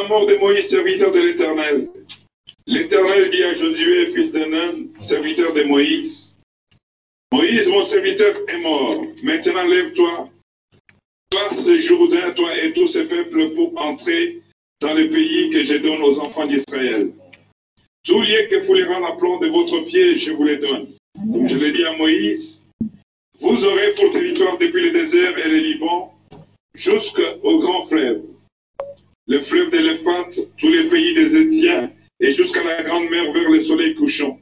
la mort de Moïse, serviteur de l'Éternel, l'Éternel dit à Josué, fils de serviteur de Moïse, Moïse, mon serviteur, est mort. Maintenant, lève-toi, passe Jourdain, toi et tout ce peuple, pour entrer dans le pays que je donne aux enfants d'Israël. Tout lieu que foulera la plante de votre pied, je vous les donne. Je l'ai dit à Moïse, vous aurez pour territoire depuis le désert et le Liban jusqu'au grand fleuve, le fleuve d'Éléphante, tous les pays des Étiens et jusqu'à la grande mer vers le soleil couchant.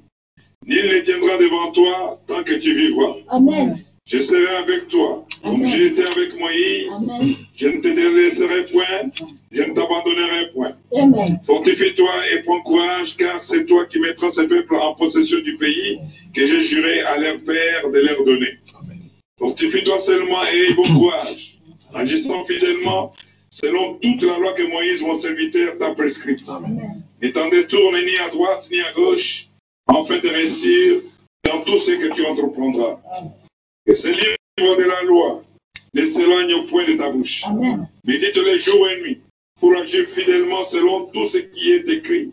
Nul ne tiendra devant toi tant que tu vivras. Amen. Je serai avec toi. Comme j'ai été avec Moïse, Amen. je ne te délaisserai point, je ne t'abandonnerai point. Amen. Fortifie-toi et prends courage, car c'est toi qui mettras ce peuple en possession du pays que j'ai juré à leur père de leur donner. Fortifie-toi seulement et aie bon courage, agissant fidèlement selon toute la loi que Moïse, mon serviteur, t'a prescrite. Ne t'en détourne ni à droite ni à gauche, afin de réussir dans tout ce que tu entreprendras. Et ce livre de la loi ne s'éloigne au point de ta bouche. Médite les jours et nuits pour agir fidèlement selon tout ce qui est écrit.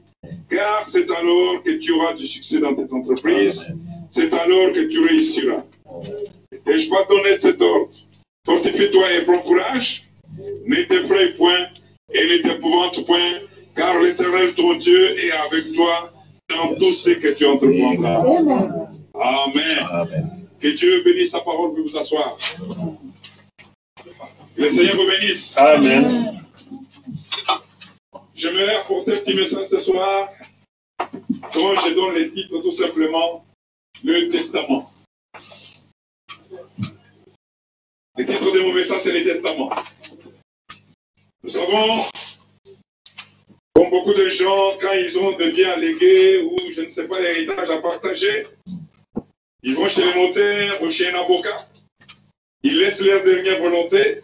Car c'est alors que tu auras du succès dans tes entreprises. C'est alors que tu réussiras. Et je vais donner cet ordre. Fortifie-toi et prends courage. Ne t'effraie point et ne t'épouvante point, car l'Éternel ton Dieu est avec toi dans tout ce que tu entreprendras. Amen. Que Dieu bénisse sa parole, vous vous asseoir. Que le Seigneur vous bénisse. Amen. J'aimerais apporter un petit message ce soir dont je donne le titre tout simplement le testament. Le titre de mon message c'est le testament. Nous savons, comme beaucoup de gens, quand ils ont des biens à léguer ou je ne sais pas l'héritage à partager, ils vont chez le notaire ou chez un avocat. Ils laissent leur dernière volonté.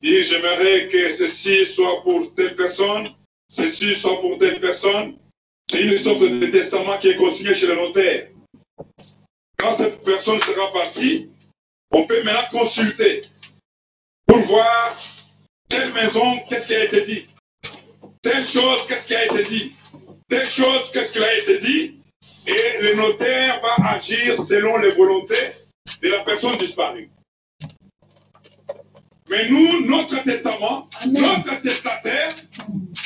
Ils disent j'aimerais que ceci soit pour telle personne, ceci soit pour telle personne. C'est une sorte de testament qui est consigné chez le notaire. Quand cette personne sera partie, on peut maintenant consulter pour voir telle maison, qu'est-ce qui a été dit? Telle chose, qu'est-ce qui a été dit? Telle chose, qu'est-ce qui a été dit? Et le notaire va agir selon les volontés de la personne disparue. Mais nous, notre testament, Amen. notre testataire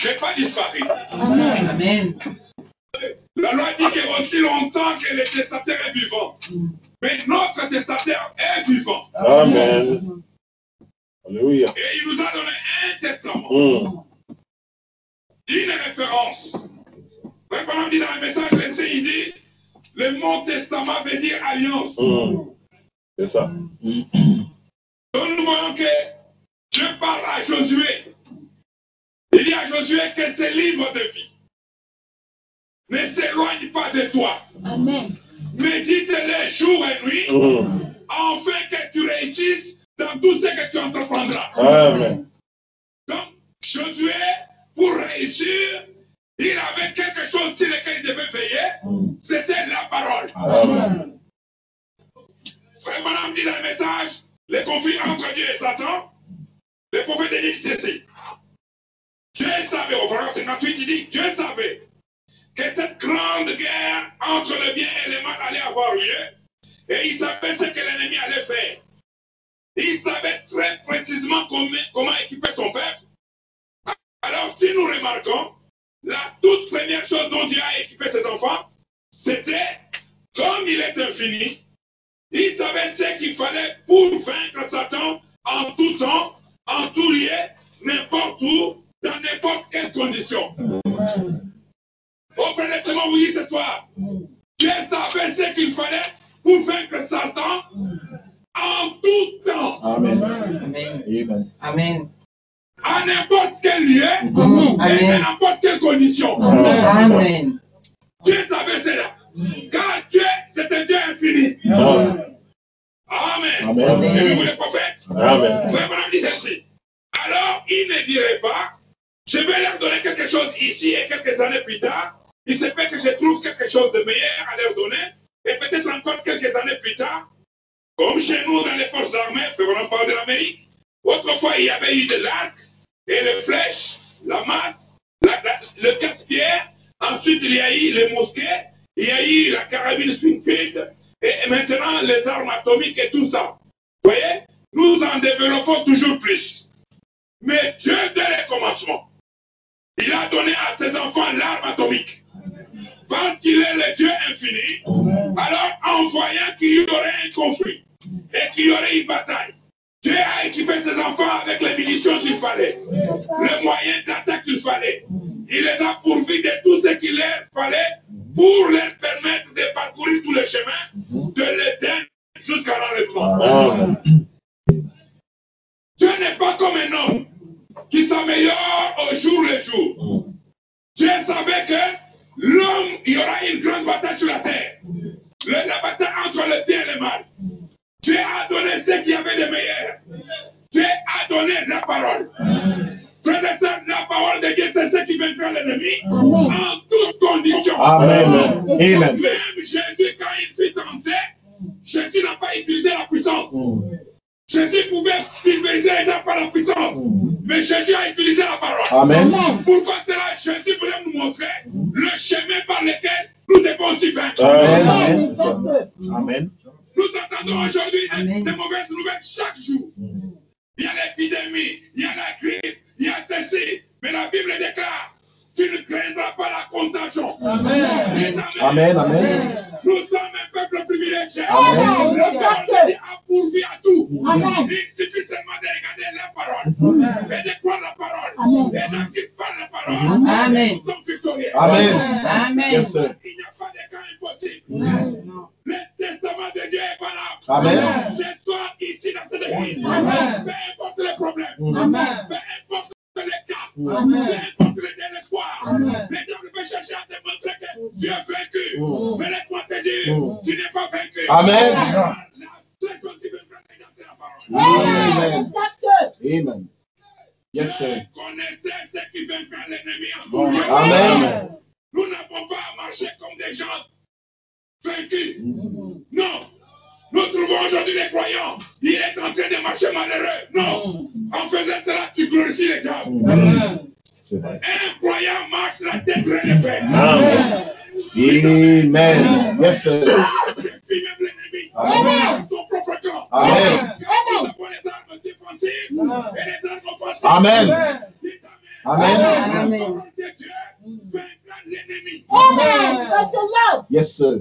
n'est pas disparu. Amen. Amen. La loi dit que aussi longtemps que le testataire est vivant. Mais notre testataire est vivant. Amen. Alléluia. Et il nous a donné un testament, Mm. une référence. Branham dit dans le message, le Seigneur dit, le mot testament veut dire alliance. Mm. C'est ça. Donc nous voyons que Dieu parle à Josué. Il dit à Josué que ce livre de vie ne s'éloigne pas de toi. Amen. Médite-les jour et nuit, Mm. afin que tu réussisses dans tout ce que tu entreprendras. Amen. Donc, Josué, pour réussir, il avait quelque chose sur lequel il devait veiller, c'était la parole. Amen. Frère Madame dit dans le message, les conflits entre Dieu et Satan, le prophète dit ceci. Dieu savait, au paragraphe 58, il dit, Dieu savait que cette grande guerre entre le bien et le mal allait avoir lieu, et il savait ce que l'ennemi allait faire. Il savait très précisément comment, équiper son peuple. Alors, si nous remarquons, la toute première chose dont Dieu a équipé ses enfants, c'était, comme il est infini, il savait ce qu'il fallait pour vaincre Satan en tout temps, en tout lieu, n'importe où, dans n'importe quelle condition. Au frère, vous dites ce soir Dieu savait ce qu'il fallait pour vaincre Satan en tout temps, Amen. Amen. Amen. Amen. à n'importe quel lieu, Amen. et à n'importe quelle condition. Amen. Dieu savait cela. Car Dieu, c'est un Dieu infini. Amen. Amen. Amen. Et vous, les prophètes, Amen. Branham dit ceci. Alors, il ne dirait pas, je vais leur donner quelque chose ici et quelques années plus tard. Il se peut que je trouve quelque chose de meilleur à leur donner. Et peut-être encore quelques années plus tard, comme chez nous dans les forces armées, Branham parle de l'Amérique. Autrefois, il y avait eu de l'arc et les flèches, la masse, Ensuite, il y a eu les mosquées, il y a eu la carabine Springfield, et maintenant les armes atomiques et tout ça. Vous voyez Nous en développons toujours plus. Mais Dieu, dès le commencement, il a donné à ses enfants l'arme atomique. Parce qu'il est le Dieu infini, alors en voyant qu'il y aurait un conflit et qu'il y aurait une bataille, Dieu a équipé ses enfants avec les munitions qu'il fallait, les moyens d'attaque qu'il fallait. Il les a pourvus de tout ce qu'il leur fallait pour leur Amen. Il est en train de marcher malheureux. Non. En faisant cela, tu glorifies les diables. C'est vrai. Un croyant marche la tête relevée. Amen. Amen. Yes, sir. Amen. Dans ton propre corps. Amen. Car nous avons les armes défensives et les armes offensives. Amen. Amen. Amen. Amen. The Lord. Yes, sir.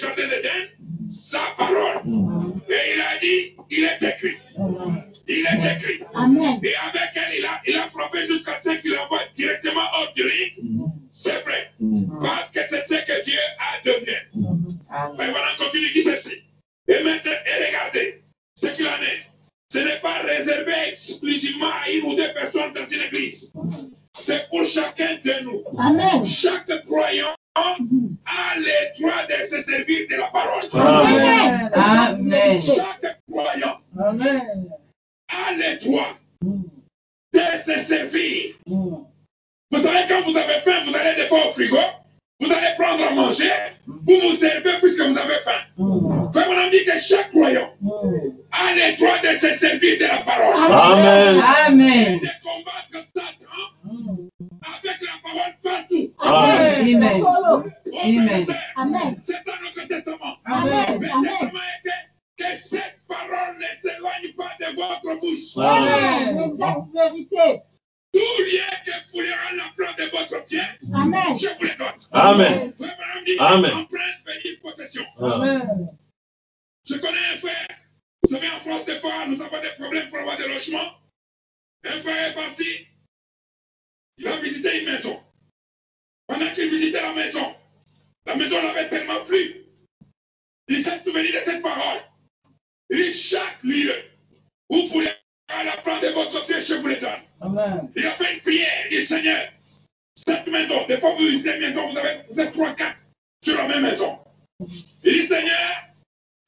Jardins d'Éden, sa parole. Et il a dit, il est écrit. Il est écrit. Amen. Et avec elle, il a, il a frappé jusqu'à ce qu'il envoie directement hors du ring. C'est vrai. Parce que c'est ce que Dieu a donné. Mais voilà, continue, dit ceci. Et maintenant, et regardez, ce qu'il en est. Ce n'est pas réservé exclusivement à une ou deux personnes dans une église. C'est pour chacun de nous. Amen. Chaque croyant de se servir de la parole. Amen. Amen. Chaque croyant a le droit de se servir. Vous savez, quand vous avez faim, vous allez des fois au frigo, vous allez prendre à manger, vous vous servez puisque vous avez faim. Frère, on dit que chaque croyant a le droit de se et Amen. Amen. de combattre Satan avec la parole partout. Amen. Amen. Oh, Amen. C'est ça notre testament. Amen. Le Amen. testament était que cette parole ne s'éloigne pas de votre bouche. Amen. Vérité. Tout lien que foulera la plante de votre pied, Amen. je vous le donne. Amen. Frère dit, Amen. empreinte dire possession. Amen. Je connais un frère. Vous savez, en France, des fois, nous avons des problèmes pour avoir des logements. Un frère est parti. Il a visité une maison. Pendant qu'il visitait la maison, la maison l'avait tellement plu. Il s'est souvenu de cette parole. Il dit chaque lieu où vous voulez la plante de votre pied, je vous le donne. Amen. Il a fait une prière. Il dit Seigneur, cette maison, des fois vous une maison, vous avez vous êtes trois, quatre sur la même maison. Il dit Seigneur,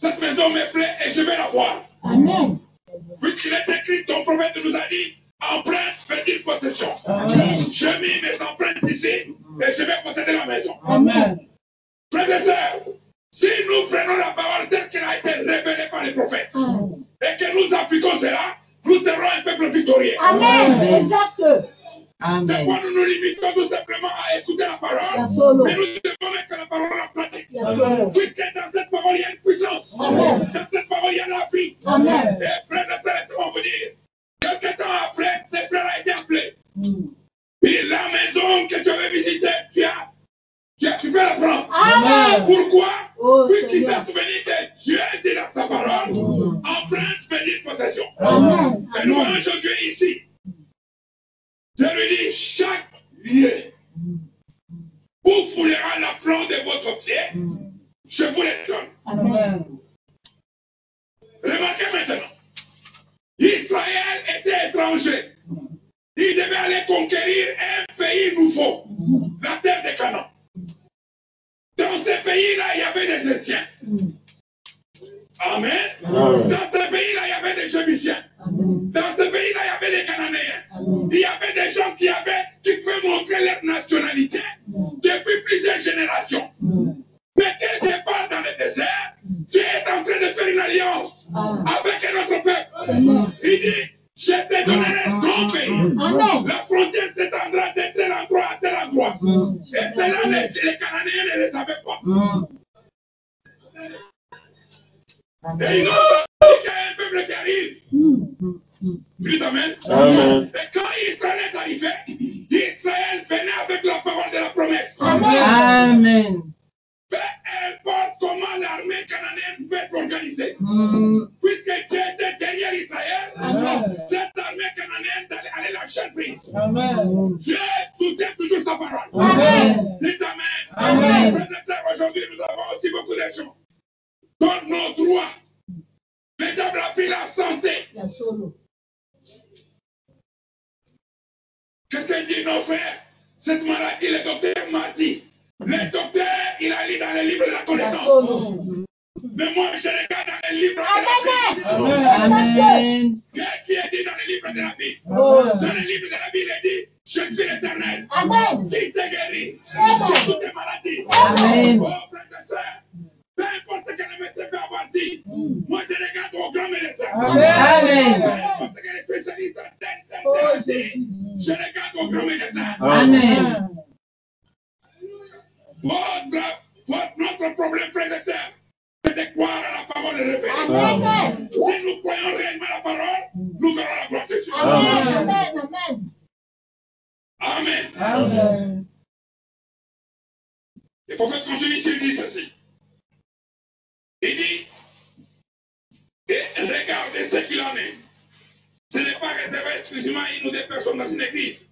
cette maison me plaît et je vais la voir. Amen. Puisqu'il est écrit, ton prophète nous a dit empreinte fait dire possession. Amen. J'ai mis mes empreintes ici et je vais posséder la maison. Amen. Frères et sœurs, si la parole telle qu'elle a été révélée par les prophètes et que nous appliquons cela, nous serons un peuple victorieux. Amen. Exact. C'est Amen. pourquoi nous nous limitons tout simplement à écouter la parole, mais nous devons mettre la parole en pratique. Puisque dans cette parole, il y a une puissance. Amen. Dans cette parole, il y a la vie. Amen. Et Amen. Peu importe comment l'armée cananéenne pouvait être organisée. Mm. Puisque Dieu était derrière Israël, Amen. cette armée cananéenne allait, lâcher prise. Amen. Dieu soutient toujours sa parole. Amen. Dites Amen. Amen. Frères aujourd'hui, nous avons aussi beaucoup de gens. Dans nos droits, le diable a pris la santé. La. Quelqu'un dit, non frère, cette maladie, le docteur m'a dit. Le docteur, il a lu dans les livres de la connaissance. Mais moi, je regarde dans les livres de la vie. Amen. Amen. Qu'est-ce qui est dit dans les livres de la vie Oh. Dans les livres de la vie, il est dit, je suis l'éternel. Amen. Qui te guérit? Amen. de toutes tes maladies? Amen. Oh, frères et sœurs, peu importe ce que le médecin peut avoir dit, moi je regarde au grand médecin. Amen. Peu importe ce que les spécialistes Oh, ont dit, je regarde au grand médecin. Amen. Votre, notre problème, frères et sœurs, c'est de croire à la parole révélée. Amen. Si nous croyons réellement à la parole, nous verrons la gloire de Dieu. Amen. Amen. Amen. Amen. Amen. Le prophète continue, il dit ceci. Il dit, et regardez ce qu'il en est. Ce n'est pas réservé exclusivement à une ou deux personnes dans une église.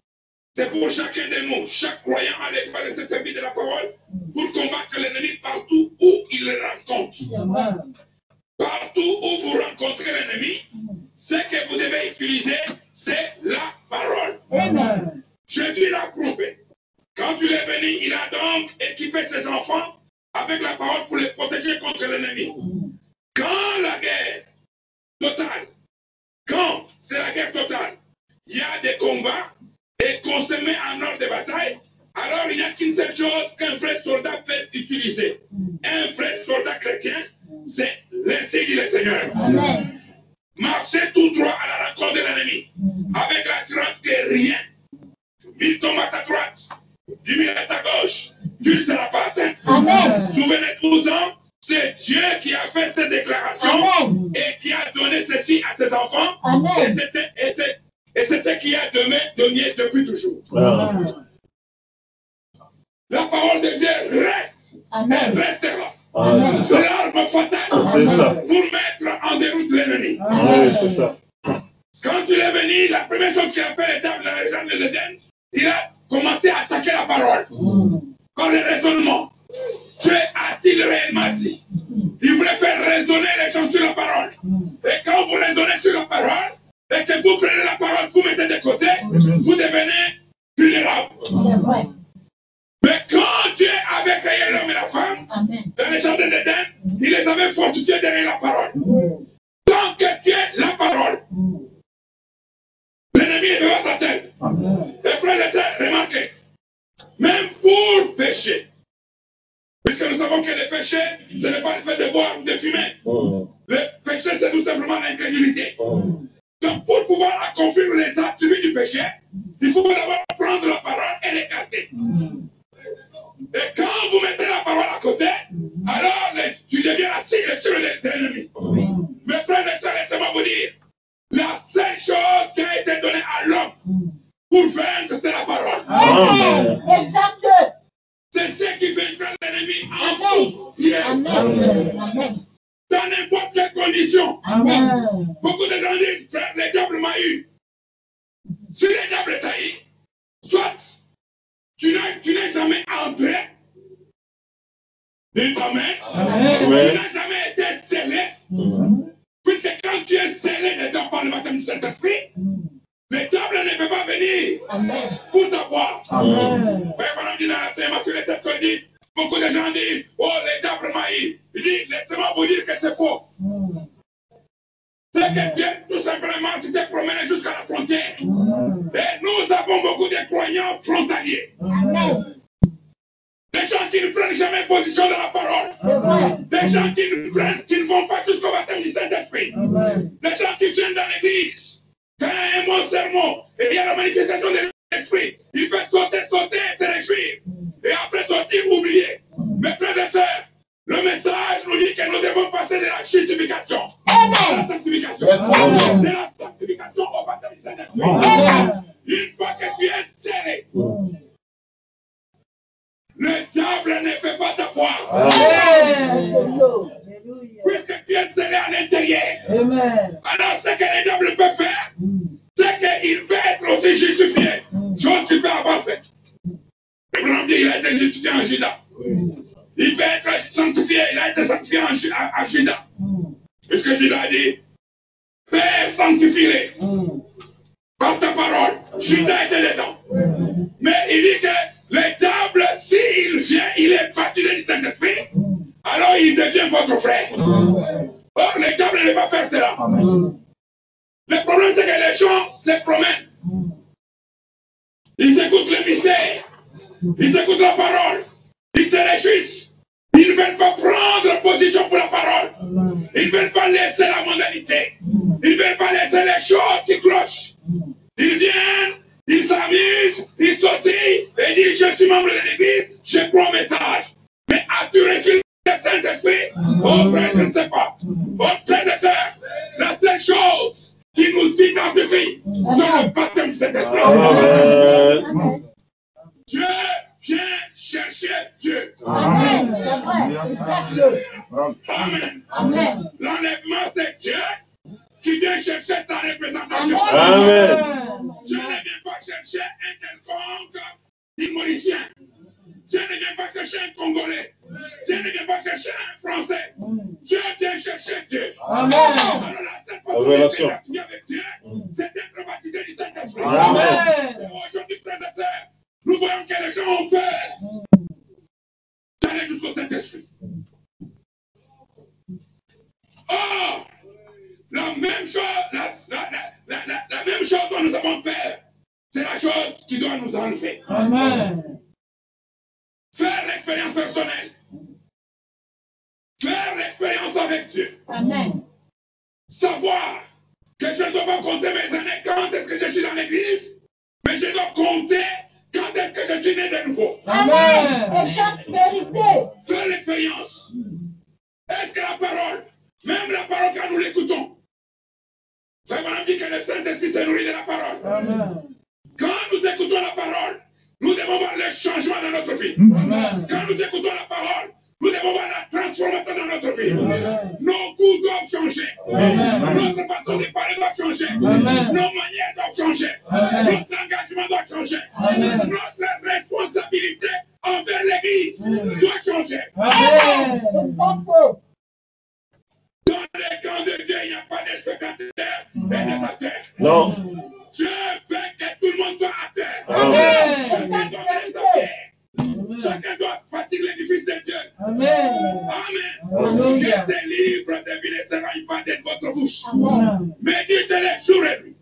C'est pour chacun de nous, chaque croyant a le droit de servir de la parole pour combattre l'ennemi partout où il le rencontre. Partout où vous rencontrez l'ennemi, ce que vous devez utiliser, c'est la parole. Amen. Jésus l'a prouvé. Quand il est venu, il a donc équipé ses enfants avec la parole pour les protéger contre l'ennemi. Quand la guerre totale, quand c'est la guerre totale, il y a des combats qu'une seule chose qu'un vrai soldat peut utiliser. Un vrai soldat chrétien, c'est l'insigne du Seigneur. Amen. Marchez tout droit à la rencontre de l'ennemi. Amen. Exactly. C'est ce qui vendra l'ennemi Amen. Amen. Dans n'importe quelle condition. Amen. Beaucoup de gens disent votre frère. Or, le diable ne va pas faire cela. Le problème, c'est que les gens se promènent. Ils écoutent le mystère. Ils écoutent la parole. Ils se réjouissent. Ils ne veulent pas prendre position pour la parole. Ils ne veulent pas laisser la mondanité. Ils ne veulent pas laisser les choses qui clochent. Ils viennent, ils s'amusent, ils sautillent et disent Je suis membre de l'église, je prends message. Mais as-tu reçu le des Saint-Esprit, oh frère, je ne sais pas, oh frère de terre, la seule chose qui nous identifie, c'est le baptême Saint-Esprit. Dieu vient chercher Dieu. Amen. Amen. L'enlèvement, c'est Dieu qui vient chercher ta représentation. Amen. Dieu ne vient pas chercher un quelconque démolition. Dieu ne vient pas chercher un Congolais. Dieu ne vient pas chercher un Français. Dieu vient chercher Dieu. Amen. Alors là, cette avec Dieu, c'est être baptisé du Saint-Esprit. Amen. Aujourd'hui, frères et sœurs, nous voyons que les gens ont peur d'aller jusqu'au Saint-Esprit. Oh, la même chose, la, la, la même chose dont nous avons peur, c'est la chose qui doit nous enlever. Amen. Faire l'expérience personnelle. Faire l'expérience avec Dieu. Amen. Savoir que je ne dois pas compter mes années quand est-ce que je suis dans l'église, mais je dois compter quand est-ce que je suis né de nouveau. Amen. Exacte vérité. Faire l'expérience. Est-ce que la parole, même la parole quand nous l'écoutons, Frère Madame dit que le Saint-Esprit se nourrit de la parole. Amen. Quand nous écoutons la parole, nous devons voir le changement dans notre vie. Amen. Quand nous écoutons la parole, nous devons voir la transformation dans notre vie. Amen. Nos goûts doivent changer. Amen. Notre façon de parler doit changer. Amen. Nos manières doivent changer. Amen. Notre engagement doit changer. Amen. Notre responsabilité envers l'Église doit changer. Amen. Dans les camps de Dieu, il n'y a pas de spectateurs et de terre. Non. Dieu tout le monde soit à terre. Chacun doit aller à terre. Chacun doit bâtir l'édifice de Dieu. Amen. Amen. Que ces livres de vie ne s'éloignent pas de votre bouche. Méditez-les jour et nuit.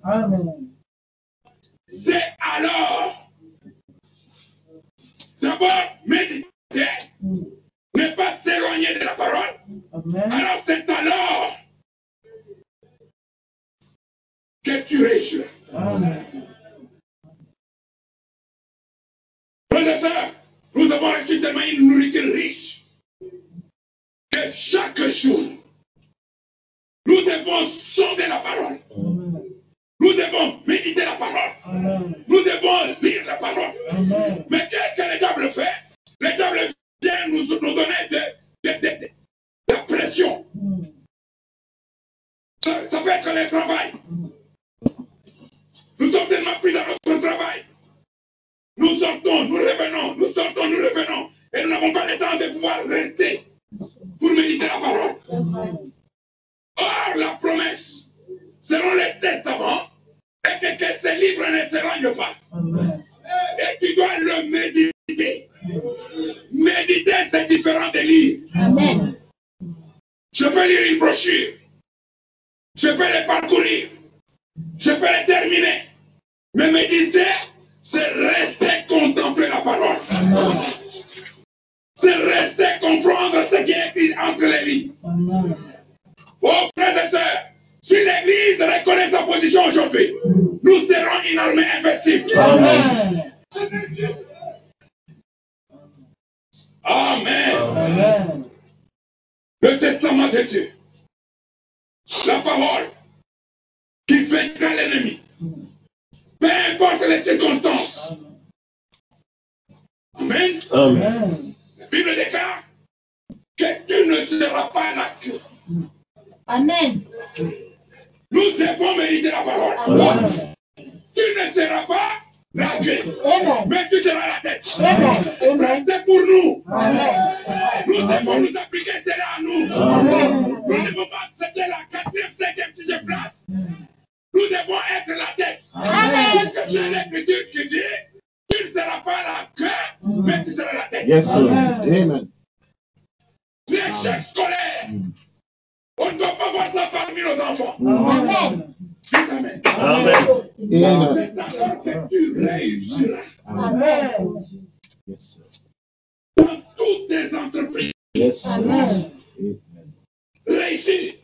C'est alors. D'abord, méditer, ne pas s'éloigner de la parole. Alors c'est alors que tu réjouis. Amen. Frères et sœurs, nous avons reçu tellement une nourriture riche que chaque jour, nous devons sonder la parole. Nous devons méditer la parole. Amen. Nous devons lire la parole. Amen. Mais qu'est-ce que le diable fait? Le diable vient nous, nous donner de, de- de- de- de la pression. Ça, ça peut être le travail. Nous sommes tellement pris dans notre travail. Nous sortons, nous revenons, nous sortons, nous revenons. Et nous n'avons pas le temps de pouvoir rester pour méditer la parole. Or, la promesse, selon le testament, est que, que ce livre ne s'éloigne pas. Et tu dois le méditer. Méditer, c'est différent de lire. Amen. Je peux lire une brochure. Je peux les parcourir. Je peux les terminer. Mais méditer, c'est rester C'est rester comprendre ce qui est écrit entre les lignes. Oh frères et sœurs, si l'Église reconnaît sa position aujourd'hui, nous serons une armée invincible. Amen. Amen. Amen. Le testament de Dieu. La parole qui vaincra l'ennemi. Peu importe les circonstances. Amen. La Bible déclare que tu ne seras pas la queue. Amen. Nous devons mériter la parole. Amen. Tu ne seras pas la queue. Amen. Mais tu seras la tête. C'est pour nous. Amen. Nous devons nous appliquer cela à nous. Amen. Nous ne devons pas accepter la quatrième, cinquième, sixième place. Nous devons être la tête. Amen. Parce que j'ai l'écriture qui dit, tu ne seras pas la queue, mais tu seras la tête. Yes, sir. Amen. Amen. L'échec scolaire, on ne doit pas voir ça parmi nos enfants. Amen. Dites Amen. Amen. Amen. Alors que tu réussiras Amen. Yes, sir. dans toutes tes entreprises. Yes, sir. Amen. Amen. Réussir.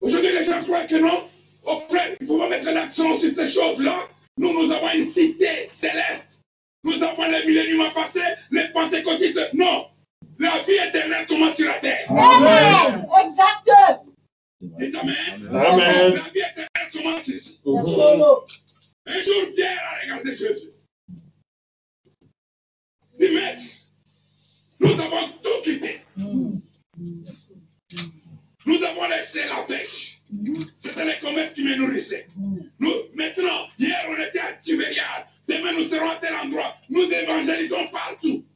Aujourd'hui, les gens croient que non. Oh frère, il faut mettre l'accent sur ces choses-là. Nous, nous avons une cité céleste. Nous avons les milléniums passés, les pentecôtistes. Non. La vie éternelle commence sur la terre. Amen. Exact. Dites Amen. Amen. La vie éternelle commence ici. Un jour, Pierre a regardé Jésus. Dit, maître, nous avons tout quitté. Nous avons laissé la pêche. C'était les commerces qui me nourrissaient. Nous, maintenant, hier on était à Tibériade. Demain nous serons à tel endroit. Nous évangélisons partout.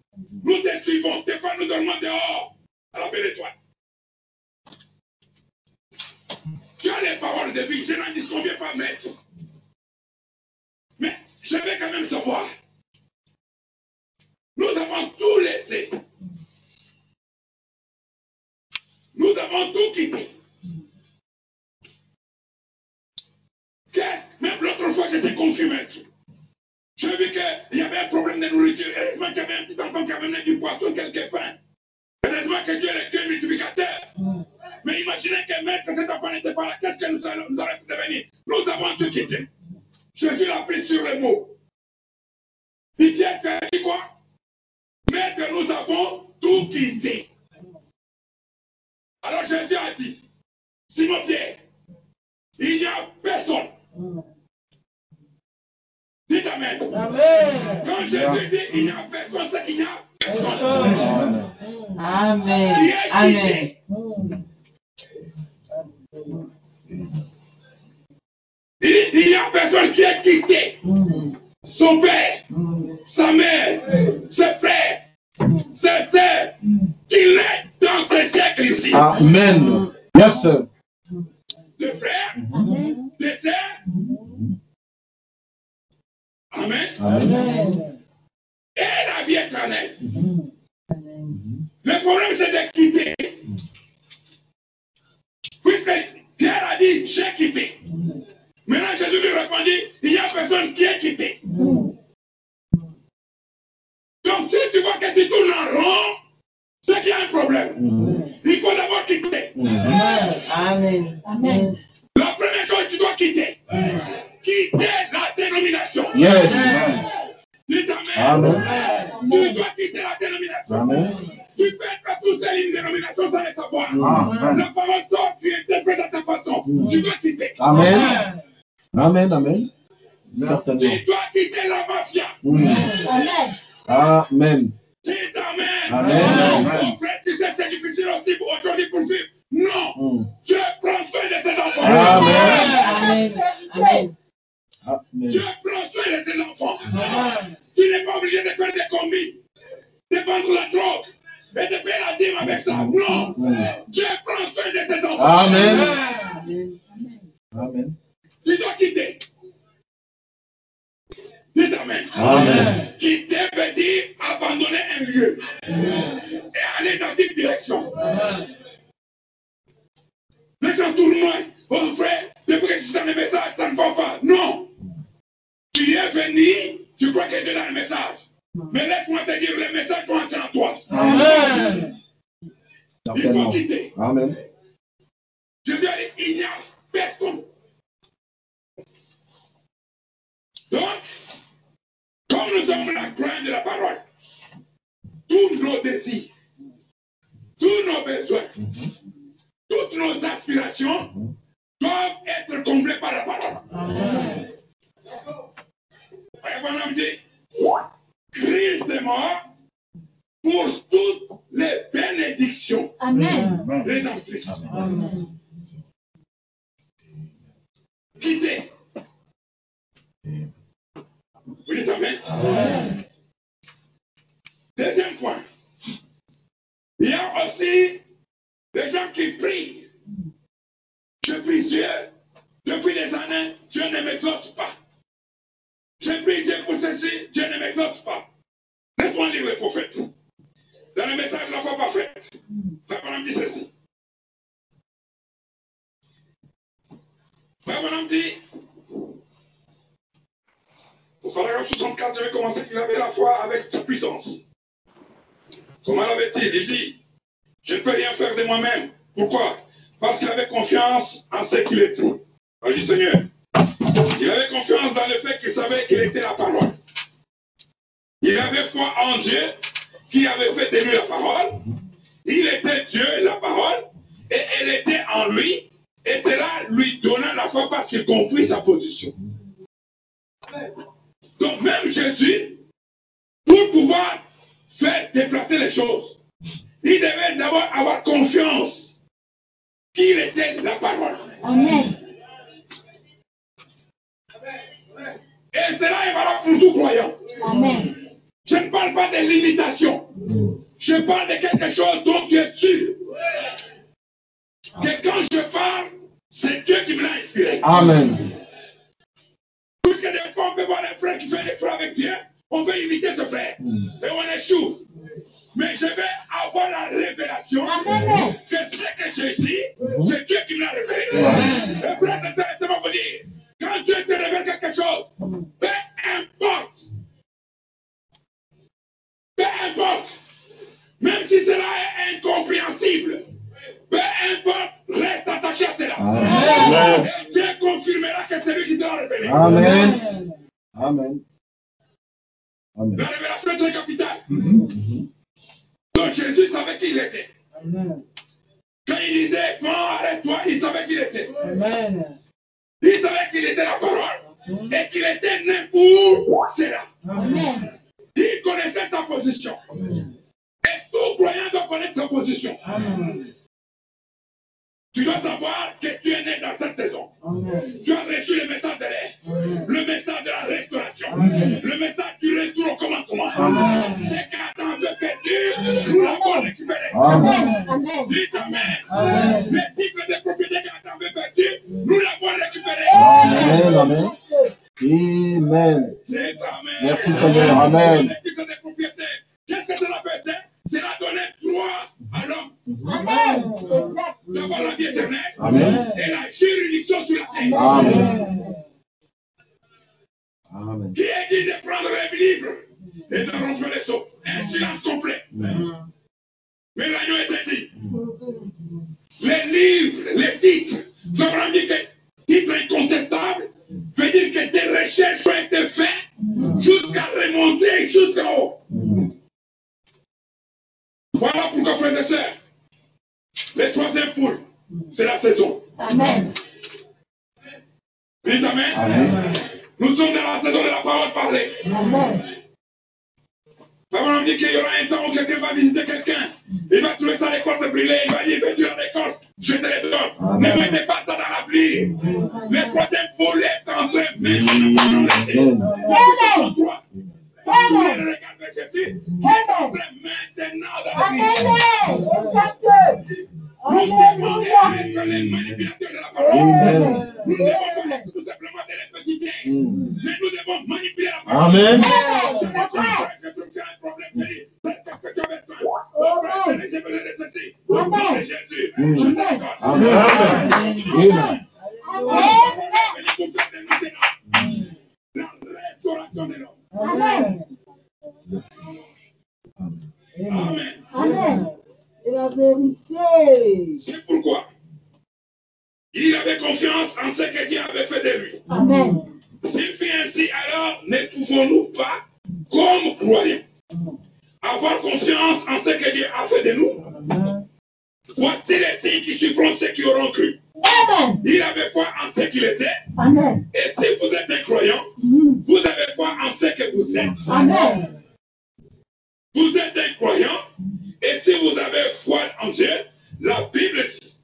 Nous te suivons. Fois nous dormons dehors à la belle étoile. Tu as les paroles de vie. Je n'en disconviens pas, maître. Mais je vais quand même savoir. Nous avons tout laissé. Nous avons tout quitté. Même l'autre fois, j'étais confus, maître. J'ai vu qu'il y avait un problème de nourriture. Heureusement qu'il y avait un petit enfant qui amenait du poisson quelque part. Heureusement que Dieu est Dieu multiplicateur. Mais imaginez que maître, cet enfant n'était pas là. Qu'est-ce que nous allons, nous devenir? Nous avons tout quitté. Jésus l'a pris sur les mots. Il dit, dit quoi? Maître, nous avons tout quitté. Alors Jésus a dit, Simon Pierre, il n'y a personne Amen. Amen. Quand Jésus dit, il n'y a personne, c'est qu'il n'y a personne. Amen. Amen. Qui est Amen. quitté. Il n'y a personne qui est quitté. Son père, sa mère, ses frères, ses sœurs, qu'il est dans ce siècle ici. Amen. Yes, sir. Frères, des sœurs. Amen. Amen. Et la vie éternelle. Le problème, c'est de quitter. Puisque Pierre a dit, j'ai quitté. Maintenant, Jésus lui répondit, il n'y a personne qui est quitté. Donc, si tu vois que tu tournes en rond, c'est qu'il y a un problème. Il faut d'abord quitter. Amen. Amen. La première chose, tu dois quitter. Quitter. Yes. Amen. Amen. Tu dois quitter la dénomination. Amen. Tu peux être tout seul une dénomination sans le savoir. Amen. La parole sort, tu interprètes à ta façon. Tu dois quitter. Amen. Amen. Amen. Certainement. Tu dois quitter la mafia. Mm. Amen. Amen. Dites Amen. Amen. Mon frère, tu sais, c'est difficile aussi pour aujourd'hui pour vivre. Non. Mm. Dieu prend soin de ses enfants. Amen. Amen. Amen. Amen. Dieu prend soin de ses enfants. Tu n'es pas obligé de faire des combis, de vendre la drogue et de payer la dîme avec ça. Non. Dieu prend soin de ses enfants. Amen. Amen. Amen. Tu dois quitter. Dites Amen. Amen. Quitter veut dire abandonner un lieu et aller dans une direction. Les gens tournoient. Oh frère, depuis que je suis dans le message, ça ne va pas. Non. Tu es venu, tu crois que tu es dans le message. Mais laisse-moi te dire, le message doit entrer en toi. Amen. Il faut quitter. Amen. Jésus a dit, il n'y a personne. Donc, comme nous sommes la graine de la parole, tous nos désirs, tous nos besoins, toutes nos aspirations doivent être comblés par la parole. Frère Dit, Christ est mort pour toutes les bénédictions Amen. rédemptrices. Amen. Quittez. Vous dites Amen. Deuxième point. Il y a aussi des gens qui prient. Je prie Dieu. Depuis des années, Dieu ne m'exauce pas. Je prie Dieu pour ceci, Dieu ne m'exauce pas. Laisse-moi lire le prophète. Dans le message de la foi parfaite, Frère dit ceci. Frère dit, au paragraphe 64, je vais commencer, il avait la foi avec sa puissance. Comment l'avait-il? Il dit, je ne peux rien faire de moi-même. Pourquoi? Parce qu'il avait confiance en ce qu'il était. Alors, dit, Seigneur, il avait confiance qu'il était la parole. Il avait foi en Dieu qui avait fait de lui la parole. Il était Dieu, la parole, et elle était en lui, et cela lui donna la foi parce qu'il comprit sa position. Donc même Jésus, pour pouvoir faire déplacer les choses, il devait d'abord avoir confiance qu'il était la parole. Pour tout croyant. Amen. Je ne parle pas de limitation. Je parle de quelque chose dont tu es sûr. Que quand je parle, c'est Dieu qui me l'a inspiré. Amen. Puisque des fois, on peut voir un frère qui fait des frères avec Dieu, on veut imiter ce frère. Et on échoue. Mais je vais avoir la révélation Amen. que ce que je dis, c'est Dieu qui me l'a révélé. Et frère, c'est ça, laissez-moi vous dire. Quand Dieu te révèle quelque chose, peu importe. Peu importe. Même si cela est incompréhensible. Peu importe, reste attaché à cela. Amen. Et Dieu confirmera que c'est lui qui te l'a révélé. Amen. Amen. Amen. La révélation est très capitale. Mhm. Donc Jésus savait qui il était. Quand il disait, vends, arrête-toi, il savait qu'il était. Amen. Il savait qu'il était la parole et qu'il était né pour cela. Amen. Il connaissait sa position. Et tout croyant doit connaître sa position. Amen. Tu dois savoir que tu es né dans cette saison. Amen. Tu as reçu le message de l'air, le message de la restauration, Amen. le message du retour au commencement. Ce qu'Adam avait perdu, nous l'avons récupéré. Amen. Amen. Dites Amen. Les titres de propriété qu'Adam avait perdu, nous l'avons récupéré. Amen. Amen. Amen. Amen. Merci, Seigneur. Amen. Titres qu'est-ce que cela faisait Cela donnait droit à l'homme Amen. D'avoir la vie éternelle Amen. et la juridiction sur la terre. Amen. Amen. Qui est dit de prendre les livres et de rompre les seaux? Un silence complet. Mais l'agneau était dit. Les livres, les titres, Abraham dit que titre incontestable veut dire que des recherches ont été faites jusqu'à remonter jusqu'en haut. Voilà pourquoi, frères et sœurs, les troisième poules, c'est la saison. Amen. Dites Amen. Amen. Nous sommes dans la saison de la parole parlée. Amen. Abraham dit qu'il y aura un temps où quelqu'un va visiter quelqu'un. Il va trouver sa récolte brûlée. Il va dire, veux-tu la récolte Je te la donne. Ne mettez pas dans. Le maintenant de s'arrêter. Amen. Son droit. Vers Jésus. Maintenant d'avenir. Amen. Exact. Nous devons être les manipulateurs de la parole. Amen. Nous devons pas être tout simplement des petits Mais nous devons manipuler la parole. Amen. Ne je trouve qu'il y a un problème. S'il fait ainsi, alors ne pouvons-nous pas, comme croyants, avoir confiance en ce que Dieu a fait de nous Voici les signes qui suivront ceux qui auront cru. Amen. Il avait foi en ce qu'il était, Amen. et si vous êtes un croyant, Mhm. vous avez foi en ce que vous êtes. Amen. Vous êtes un croyant, et si vous avez foi en Dieu, la Bible dit.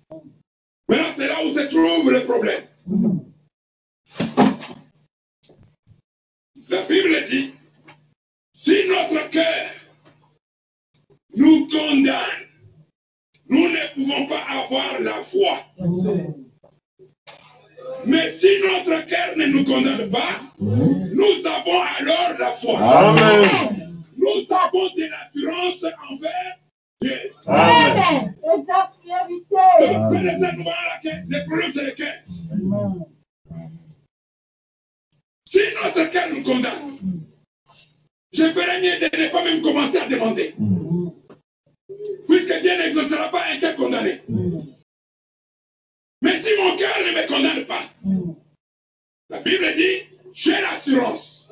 Maintenant, c'est là où se trouve le problème. La Bible dit, si notre cœur nous condamne, nous ne pouvons pas avoir la foi. Mais si notre cœur ne nous condamne pas, nous avons alors la foi. Amen. Nous avons de l'assurance envers Dieu. Amen. Et là que le problème, c'est le cœur. Si notre cœur nous condamne, je ferais mieux de ne pas même commencer à demander. Puisque Dieu n'exaucera pas un cœur condamné. Mais si mon cœur ne me condamne pas, la Bible dit, j'ai l'assurance.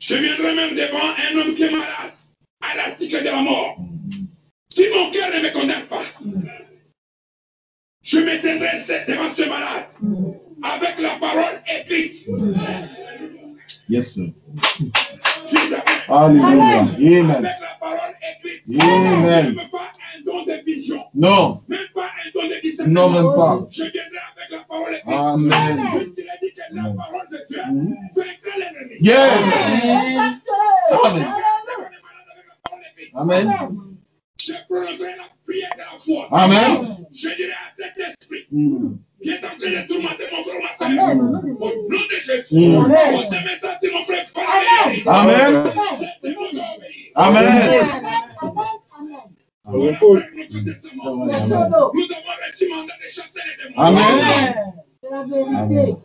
Je viendrai même devant un homme qui est malade, à l'article de la mort. Si mon cœur ne me condamne pas, je m'éteindrai devant ce malade avec la parole écrite. Yes, sir. Alléluia. Amen. Amen. Non. Non, même pas. Amen. Amen. Yes. Amen. Amen. Je prendrai la prière de la foi. Amen. Je dirai à cet esprit. Mm. Qui est en train de tourmenter mon frère ou ma Amen. Au nom de Jésus. Mm. Amen. Te mon frère. Amen. Amen. Amen. Amen. Amen. Nous avons reçu mandat de chasser les démons. Amen. Vérité.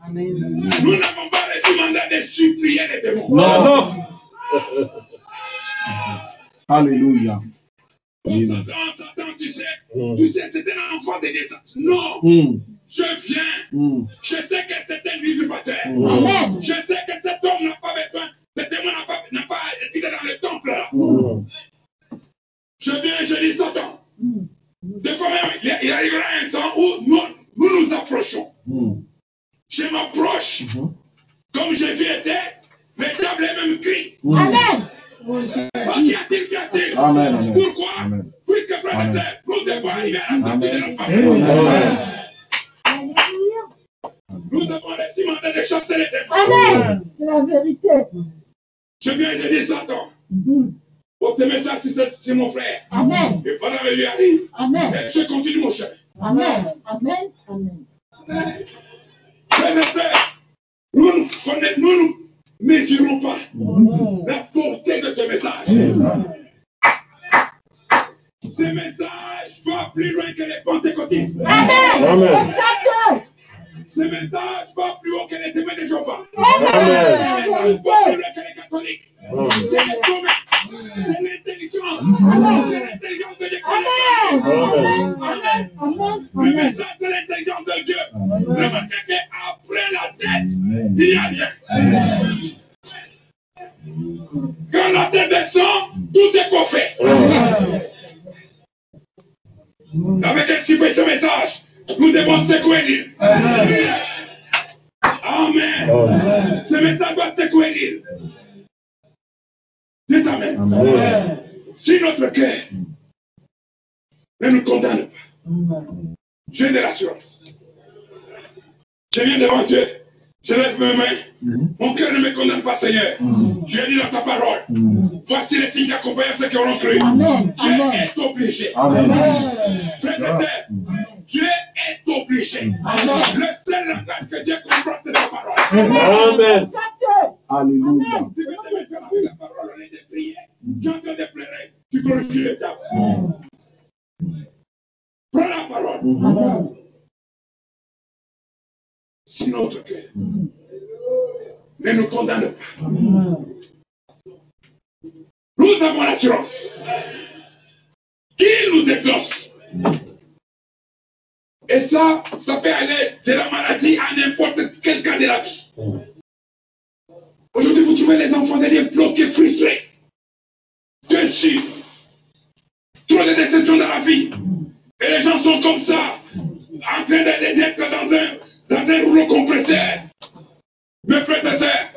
Amen. Nous n'avons pas reçu mandat de supplier les démons. Non. Alléluia. On s'attend, on s'attend, tu sais. Tu sais, c'est un enfant de Dieu. Non, Mm. je viens. Mm. Je sais que c'est un usurpateur. Mm. Je sais Amen. Les signes ceux qui auront cru. Dieu est obligé. Frères et sœurs, Dieu est obligé. Amen. Le seul langage que Dieu comprend, c'est sa parole. Amen. Alléluia. Tu veux te mettre avec la parole au lieu de prier, tu es en train de pleurer, tu glorifies le diable. Prends la parole. Mhm. Amen. Si notre cœur ne nous condamne pas, Amen. Nous avons l'assurance qu'il nous exauce. Et ça, ça peut aller de la maladie à n'importe quel cas de la vie. Aujourd'hui, vous trouvez les enfants de Dieu bloqués, frustrés, déçus, trop de déceptions dans la vie. Et les gens sont comme ça, en train d'être dans un, dans un rouleau compresseur. Mes frères et sœurs,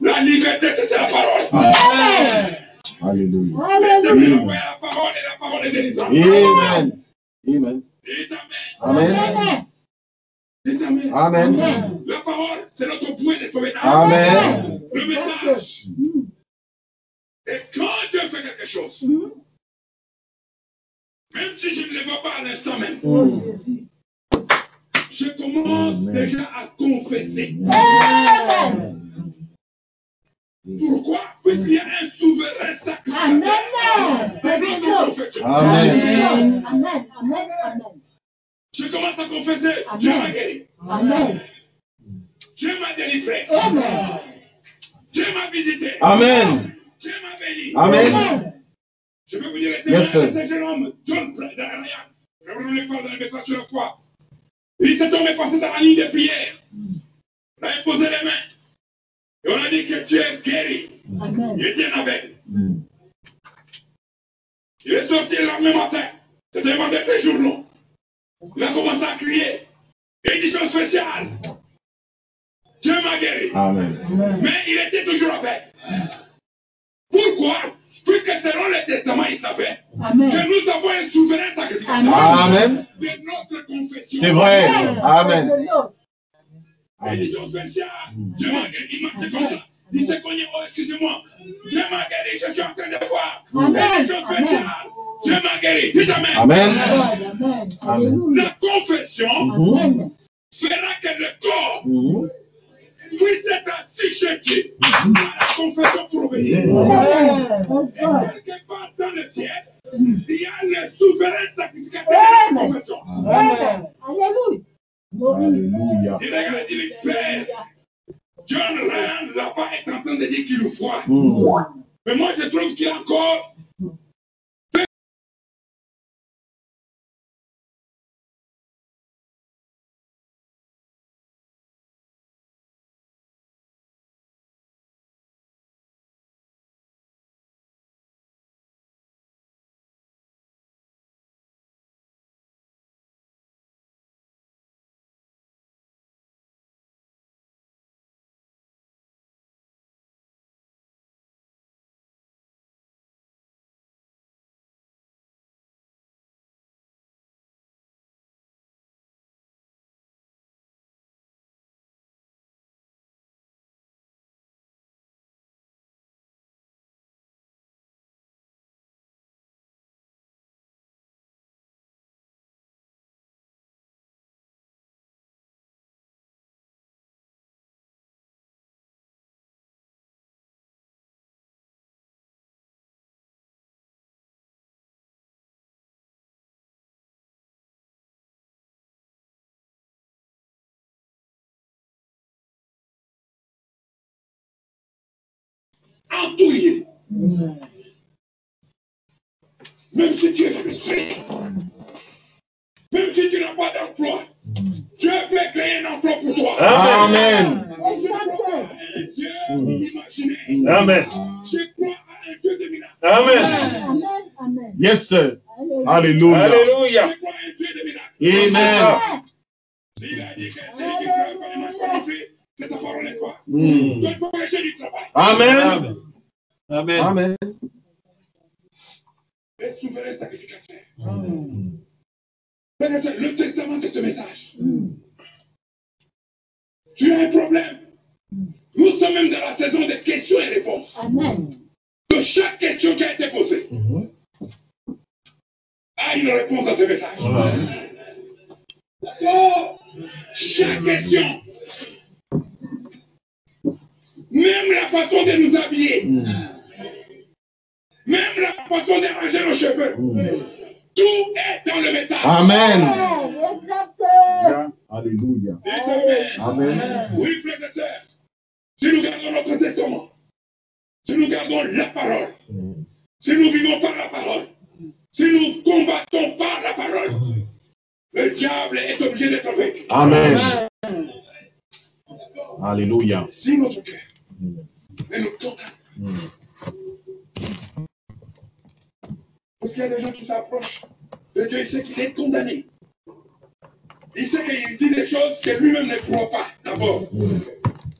la liberté, c'est la parole. Amen. Alléluia. La parole la parole est. Amen. Amen. Dites Amen. Amen. Amen. Dites Amen. Amen. Amen. La parole, c'est notre point de sauvetage. Amen. Le message. Et quand Dieu fait quelque chose, même si je ne le vois pas à l'instant même, je commence Amen. déjà à confesser. Amen. Pourquoi Puisqu'il y a un souverain sacrificateur Amen. Amen. Amen. Amen. Amen. Amen. Je commence à confesser. Amen. Dieu m'a guéri. Amen. Dieu m'a délivré. Amen. Dieu m'a visité. Amen. Dieu m'a béni. Amen. Je peux vous dire les Yes, de ce jeune homme, John Ryan. Je vous le parle dans le message sur la foi. Il dit, cet homme est passé dans la ligne de prière. Il a imposé les mains. Et on a dit que tu es guéri. Amen. Il était aveugle. Mm. Il est sorti le lendemain matin. C'était un vendeur de journaux. Il a commencé à crier. Édition spéciale. Dieu m'a guéri. Amen. Mais il était toujours aveugle. Pourquoi? Puisque selon le testament, il savait Amen. que nous avons un souverain sacrificateur Amen. de notre confession. C'est vrai. Amen. Spéciale. Dieu m'a guéri. Il marchait comme ça. Il s'est cogné. Oh, excusez-moi. Dieu m'a guéri. Je suis en train de voir. Amen. Édition spéciale. Dieu m'a guéri. Dites Amen. Amen. La confession Amen. fera que le corps Mhm. puisse être assujetti à la confession pour obéir. Et quelque part dans le ciel, il y a le souverain sacrificateur de la confession. Amen. Alléluia. Alléluia. Il regarde et dit, Père, John Ryan là-bas est en train de dire qu'il nous voit. Mm. Mais moi, je trouve qu'il a encore entouillé. Même si tu es frustré, même si tu n'as pas d'emploi, Dieu peut créer un emploi pour toi. Amen. Je crois à un Dieu imaginé. Amen. Je crois à un Dieu de miracles. Amen. Amen. Amen. Yes, sir. Alléluia. Hallelujah. Alléluia. Je crois à un Dieu de miracles. Amen. Il a dit que celui qui travaille pas ne mange pas sa parole n'est pas. Mm. Donc il faut que j'ai du travail. Amen. Amen. Amen. Le souverain sacrificateur. Et sœurs, Le testament, c'est ce message. Tu as un problème. Nous sommes même dans la saison des questions et réponses. Amen. De chaque question qui a été posée, a une réponse dans ce message. Oh, chaque question, même la façon de nous habiller, même la façon d'arranger nos cheveux, tout est dans le message. Amen. Alléluia. Amen. Amen. Oui, frères et sœurs, si nous gardons notre testament, si nous gardons la parole, si nous vivons par la parole, si nous combattons par la parole, le diable est obligé d'être vaincu. Amen. Alléluia. Si notre cœur ne nous condamne, parce qu'il y a des gens qui s'approchent de Dieu, il sait qu'il est condamné. Il sait qu'il dit des choses que lui-même ne croit pas d'abord.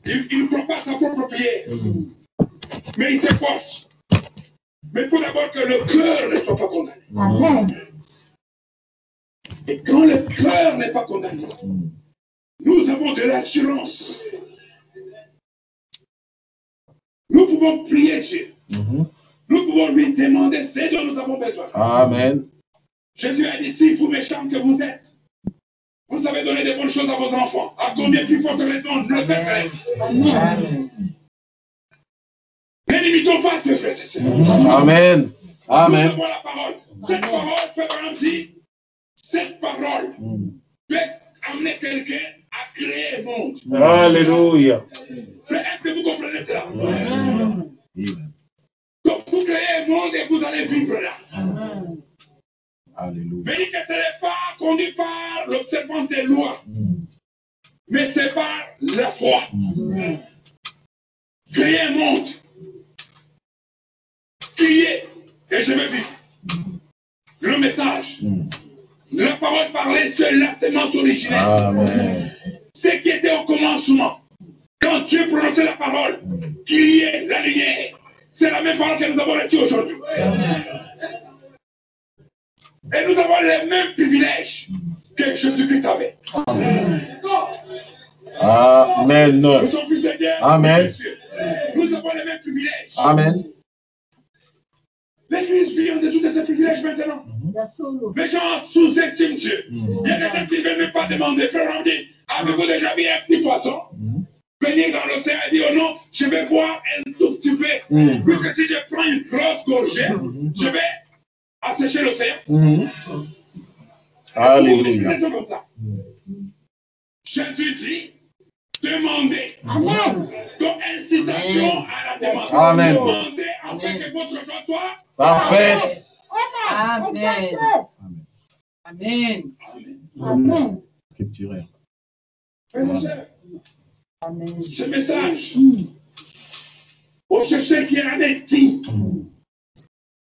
Il, il ne croit pas sa propre prière. Mais il s'efforce. Mais il faut d'abord que le cœur ne soit pas condamné. Amen. Et quand le cœur n'est pas condamné, nous avons de l'assurance. Nous pouvons prier Dieu. Nous pouvons lui demander ce dont nous avons besoin. Amen. Jésus a dit, si vous méchants que vous êtes, vous avez donné des bonnes choses à vos enfants. À combien plus forte raison le Père reste Amen. Ne limitons pas Dieu, frères et sœurs. Amen. Nous Amen. avons la parole. Cette parole, Frère Branham dit, cette parole peut amener quelqu'un à créer un monde. Alléluia. Frère, est-ce que vous comprenez cela Amen. Donc vous créez un monde et vous allez vivre là. Alléluia. Mais que ce n'est pas conduit par l'observance des lois, mais c'est par la foi. Créer un monde. Crier et je vais vivre. Le message. La parole parlée, c'est la sémence originelle. Amen. Ce qui était au commencement. Quand Dieu prononçait la parole, crier la lumière. C'est la même parole que nous avons reçue aujourd'hui. Et nous avons les mêmes privilèges que Jésus-Christ avait. Amen. Nous sommes fils de Dieu. Amen. Nous avons les mêmes privilèges. Amen. L'Église vit en dessous de ces privilèges maintenant. Les gens sous-estiment Dieu. Il y a des gens qui ne veulent même pas demander. Frère, on dit, avez-vous déjà vu un petit poisson venir dans l'océan et dire, oh non, je vais boire un tout petit peu. Mm. Puisque si je prends une grosse gorgée, je vais assécher l'océan. Alléluia. êtes comme ça. Jésus dit, demandez. Amen. Donc, incitation à la demande. Amen. Demandez afin que votre joie soit. Parfait. Amen. Amen. Amen. Amen. Scripturaire. Amen. ce message, au chercher qui en est digne,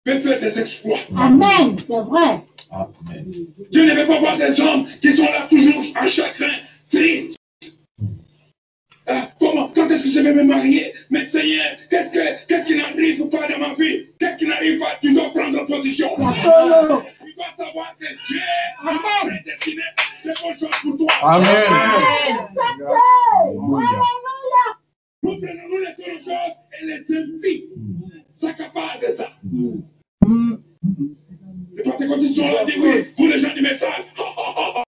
peut faire des exploits. Amen. C'est vrai. Amen. Dieu ne veut pas voir des hommes qui sont là toujours en chagrin, tristes. Est-ce que je vais me marier Mais Seigneur, qu'est-ce, que, qu'est-ce qui n'arrive pas dans ma vie? Qu'est-ce qui n'arrive pas? Tu dois prendre position. Tu dois savoir que Dieu Amen. a prédestiné ces bonnes choses pour toi. Amen. Alléluia. Nous prenons les bonnes choses et les impies s'accaparent de ça. Les pentecôtistes sont là, disent oui, vous les gens du message.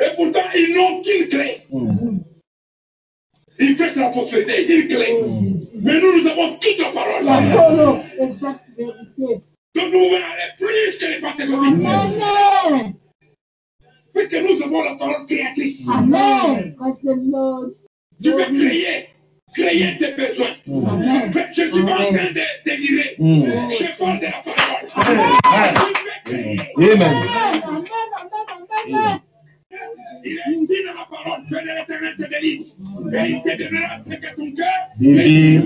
Et pourtant, ils n'ont qu'une clé. Ils prêtent la prospérité, une clé. Mais nous, nous avons toute la parole. Da solo. Exact. Vérité. Donc nous pouvons aller plus que les pentecôtistes. Amen. Puisque nous avons la parole créatrice. Amen. Tu peux créer. créer tes besoins. Amen. Je ne suis pas en train de délirer. Mm. Je parle de la parole. Amen. Tu peux créer. Amen. Amen. Amen. Amen. Désir.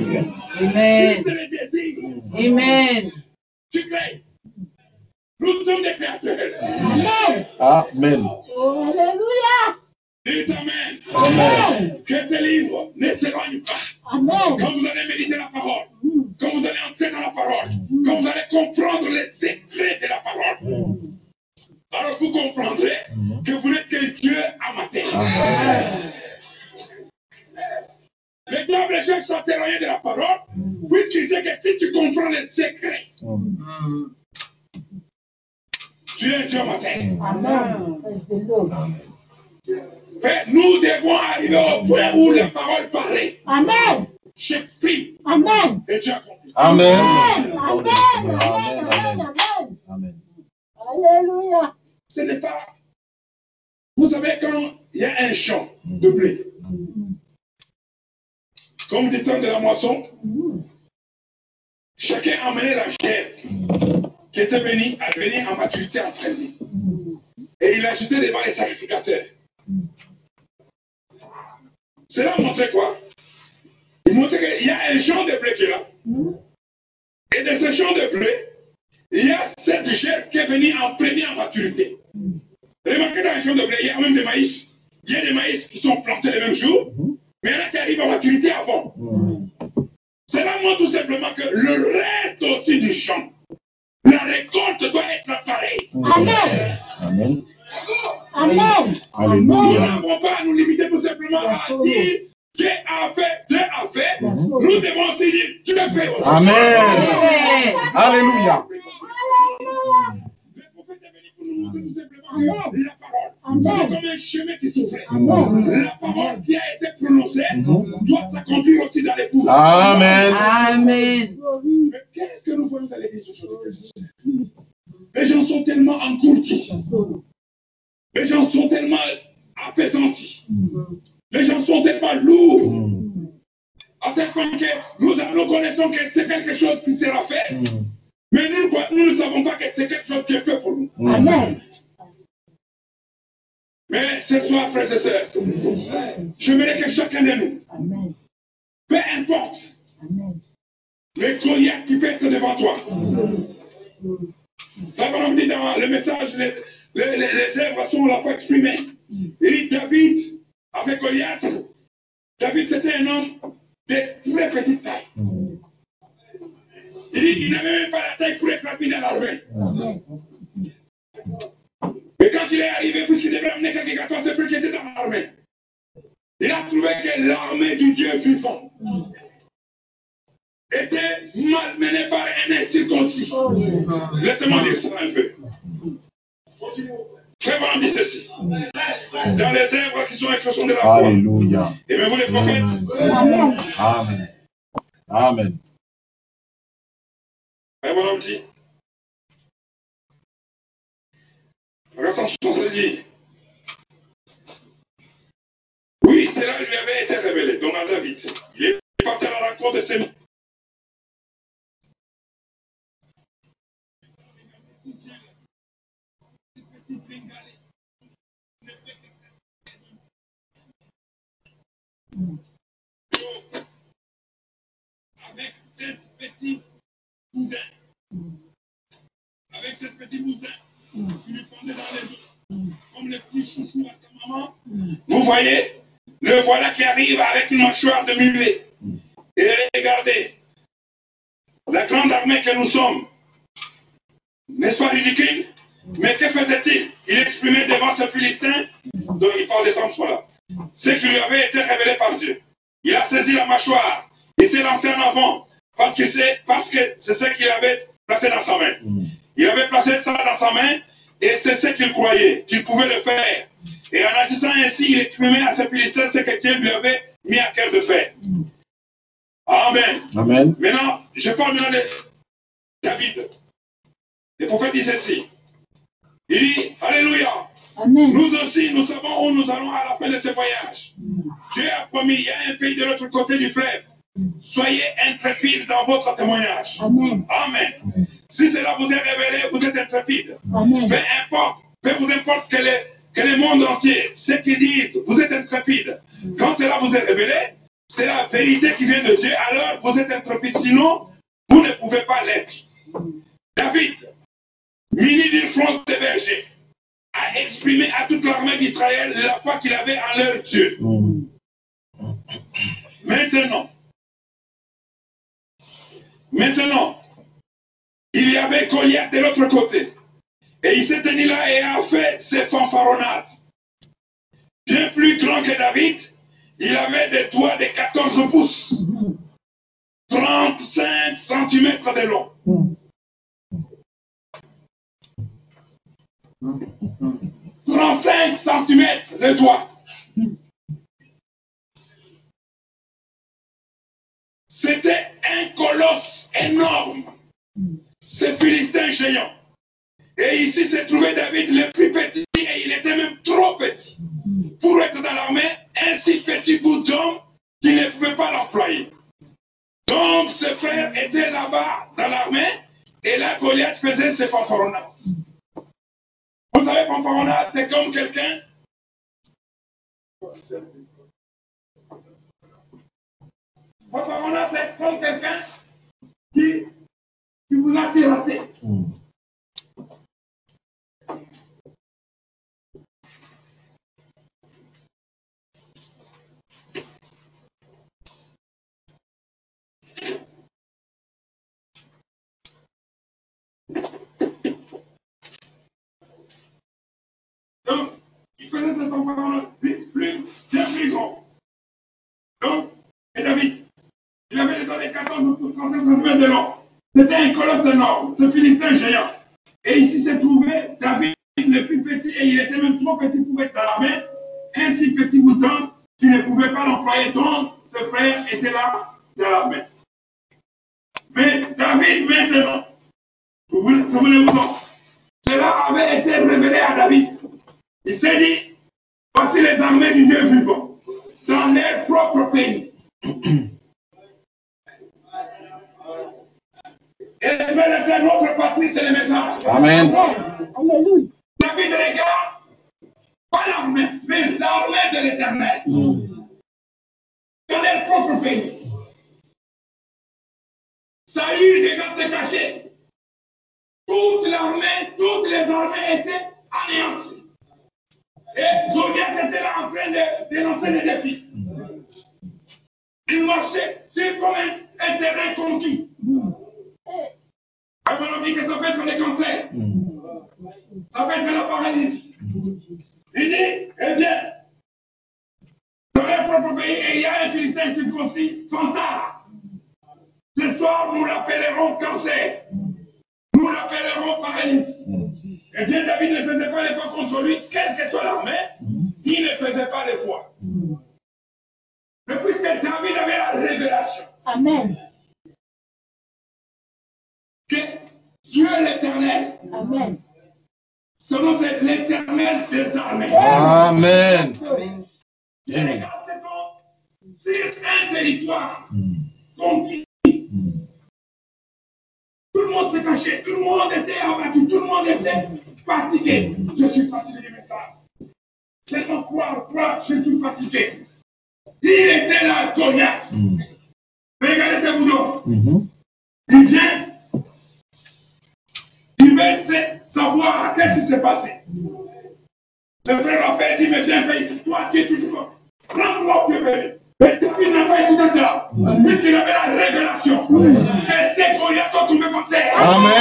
Amen. Nous n'avons pas à nous limiter tout simplement à dire Dieu a fait, Dieu a fait. Nous devons aussi dire Dieu fait aussi. Amen. Amen. Alléluia. Le prophète est venu pour nous montrer tout simplement que la parole, Amen. c'est comme un chemin qui s'ouvre. La parole qui a été prononcée doit s'accomplir aussi dans les. Amen. Amen. Mais qu'est-ce que nous voyons dans l'église aujourd'hui Les gens sont tellement engourdis. Les gens sont tellement apaisantis. Les gens sont tellement lourds. Mm. À tel point que nous, nous connaissons que c'est quelque chose qui sera fait. Mm. Mais nous, ne- nous ne savons pas que c'est quelque chose qui est fait pour nous. Mm. Amen. Mais ce soir, frères et sœurs, je voudrais que chacun de nous, Amen. peu importe Amen. les Goliath qui peut être devant toi. Parole dit dans le message, les, les, les, œuvres sont la fois exprimées. Il dit David, avec Goliath, David c'était un homme de très petite taille. Il dit il n'avait même pas la taille pour être rapide dans l'armée. Mais quand il est arrivé, puisqu'il devait amener quelques 14 frères qui étaient dans l'armée, il a trouvé que l'armée du Dieu vivant était malmenée par un incirconcis. Laissez-moi dire ça un peu. Branham dit ceci. Dans les œuvres qui sont l'expression de la foi. Alléluia. Et même vous les prophètes, Amen. Amen. Amen. Frère Branham dit. Regarde 160 dit. Oui, cela lui avait été révélé, donc à David. Il est parti à la rencontre de ses avec cette petite boudin. Avec cette petite boudin qui lui pendait dans les os. Comme les petits chouchous à sa maman. Vous voyez, le voilà qui arrive avec une mâchoire de mulet. Et regardez, la grande armée que nous sommes, n'est-ce pas ridicule? Mais que faisait-il? Il exprimait devant ce Philistin, dont il parle de Samson là, ce qui lui avait été révélé par Dieu. Il a saisi la mâchoire, il s'est lancé en avant, parce que c'est parce que c'est ce qu'il avait placé dans sa main. Mm. Il avait placé ça dans sa main, et c'est ce qu'il croyait, qu'il pouvait le faire. Et en agissant ainsi, il exprimait à ce Philistin ce que Dieu lui avait mis à cœur de faire. Amen. Amen. Maintenant, je parle maintenant de David. Le prophète dit ceci. Il dit, Alléluia, Amen. Nous aussi, nous savons où nous allons à la fin de ce voyage. Dieu a promis, il y a un pays de l'autre côté du fleuve. Soyez intrépides dans votre témoignage. Amen. Amen. Si cela vous est révélé, vous êtes intrépide. Amen. Peu importe, peu vous importe que, les- que le monde entier, ce qu'ils disent, vous êtes intrépide. Quand cela vous est révélé, c'est la vérité qui vient de Dieu, alors vous êtes intrépide. Sinon, vous ne pouvez pas l'être. David, muni d'une fronde de berger, a exprimé à toute l'armée d'Israël la foi qu'il avait en leur Dieu. Maintenant, maintenant, il y avait Goliath de l'autre côté. Et il s'est tenu là et a fait ses fanfaronnades. Bien plus grand que David, il avait des doigts de 14 pouces, 35 cm de long. 35 cm le doigt. C'était un colosse énorme. Ce Philistin géant. Et ici se trouvait David le plus petit et il était même trop petit pour être dans l'armée, un si petit bout d'homme qu'il ne pouvait pas l'employer. Donc ses frères étaient là-bas dans l'armée et là Goliath faisait ses fanfaronnades. Vous savez, fanfaronnade, c'est comme quelqu'un. Fanfaronnade, c'est comme quelqu'un qui, qui vous a terrassé. Donc, ce Philistin géant. Et ici se trouvait David le plus petit, et il était même trop petit pour être dans l'armée. Un si petit bouton, tu ne pouvais pas l'employer, donc ce frère était là dans l'armée. Mais David, maintenant, vous voulez- souvenez-vous-en, cela avait été révélé à David. Il s'est dit, voici les armées du Dieu vivant, dans leur propre pays. Amen. Amen. Alléluia. David regarde, pas l'armée, mais les armées de l'éternel.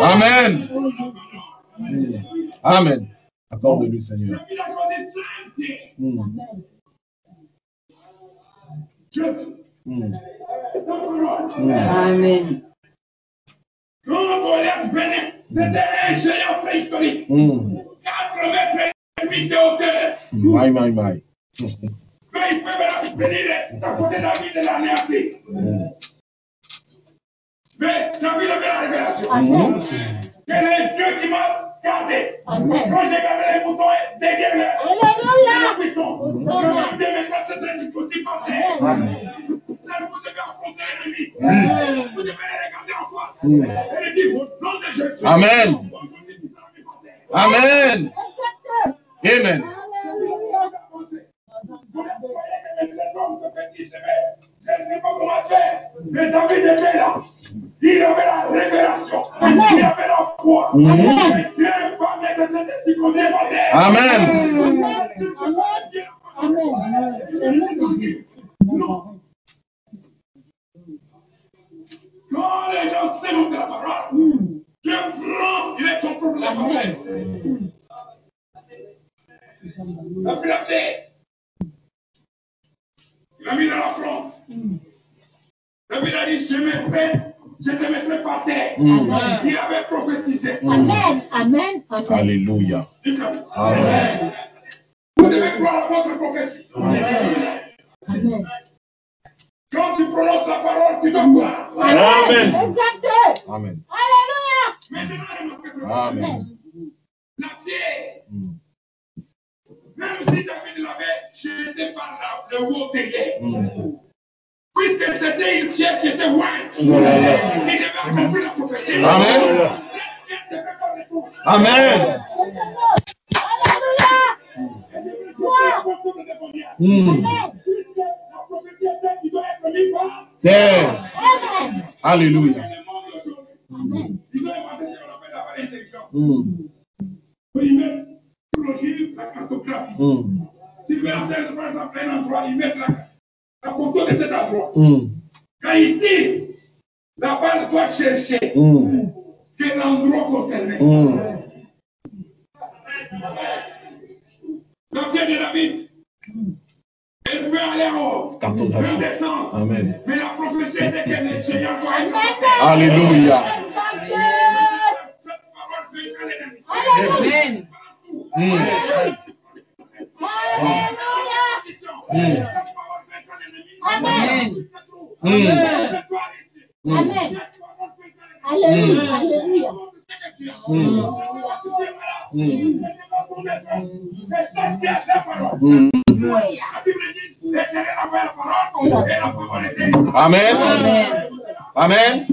Amen. Amen. Accorde-lui, Seigneur. Amen. La c'était un géant préhistorique. Mm. 4 mètres et demi de hauteur. My, my, my. Mais il peut venir à côté de David de l'anéantir. Mais David avait la révélation. Amen. Quel est Dieu qui m'a gardé Amen. Quand j'ai gardé les boutons derrière le- je explosif par terre. Là, vous devez affronter l'ennemi. Vous devez les regarder en face. Et lui dire, au nom de Jésus. Amen. Amen. Amen. Alléluia. Vous voyez que cet homme se fait dire, je ne sais pas comment faire. Mais David était là. Il avait la révélation. Amen. Il avait la foi. Mhm. Et Dieu va mettre cet explosion par terre. Amen. Non. Quand les gens s'éloignent de la parole, Dieu prend, il est son propre parole. Il a pris la terre. Il a mis dans la front. David a dit, je mettrai, je te mettrai par terre. Mm. Il avait prophétisé. Amen. Amen. Amen. Alléluia. Amen. Vous devez croire à votre prophétie. Amen. Quand tu prononces la parole, tu dois croire. Amen. Exact. Amen. Alléluia. Maintenant. Amen. La pierre, Mm. même si David l'avait jeté par là, le haut derrière, Mm. Puisque c'était une pierre qui était ointe, il là là. devait accomplir la prophétie. Amen. Amen. Alléluia. Terre. Amen. Alléluia. Amen. Mm. La cartographie. Mm. S'ils veulent atteindre par exemple un endroit, ils mettent la, la photo de cet endroit. Mm. Quand la balle doit chercher Mm. quel endroit concerné. Mm. La pierre de David, elle peut aller en haut, Cartographie. peut descendre. Amen. Mais la prophétie par terre. Alléluia. Amen. Mm. Alléluia. Amen. Mm. Amen. Alléluia. Alléluia. Mm. Mm. Mm. Amen. Amen. Amen.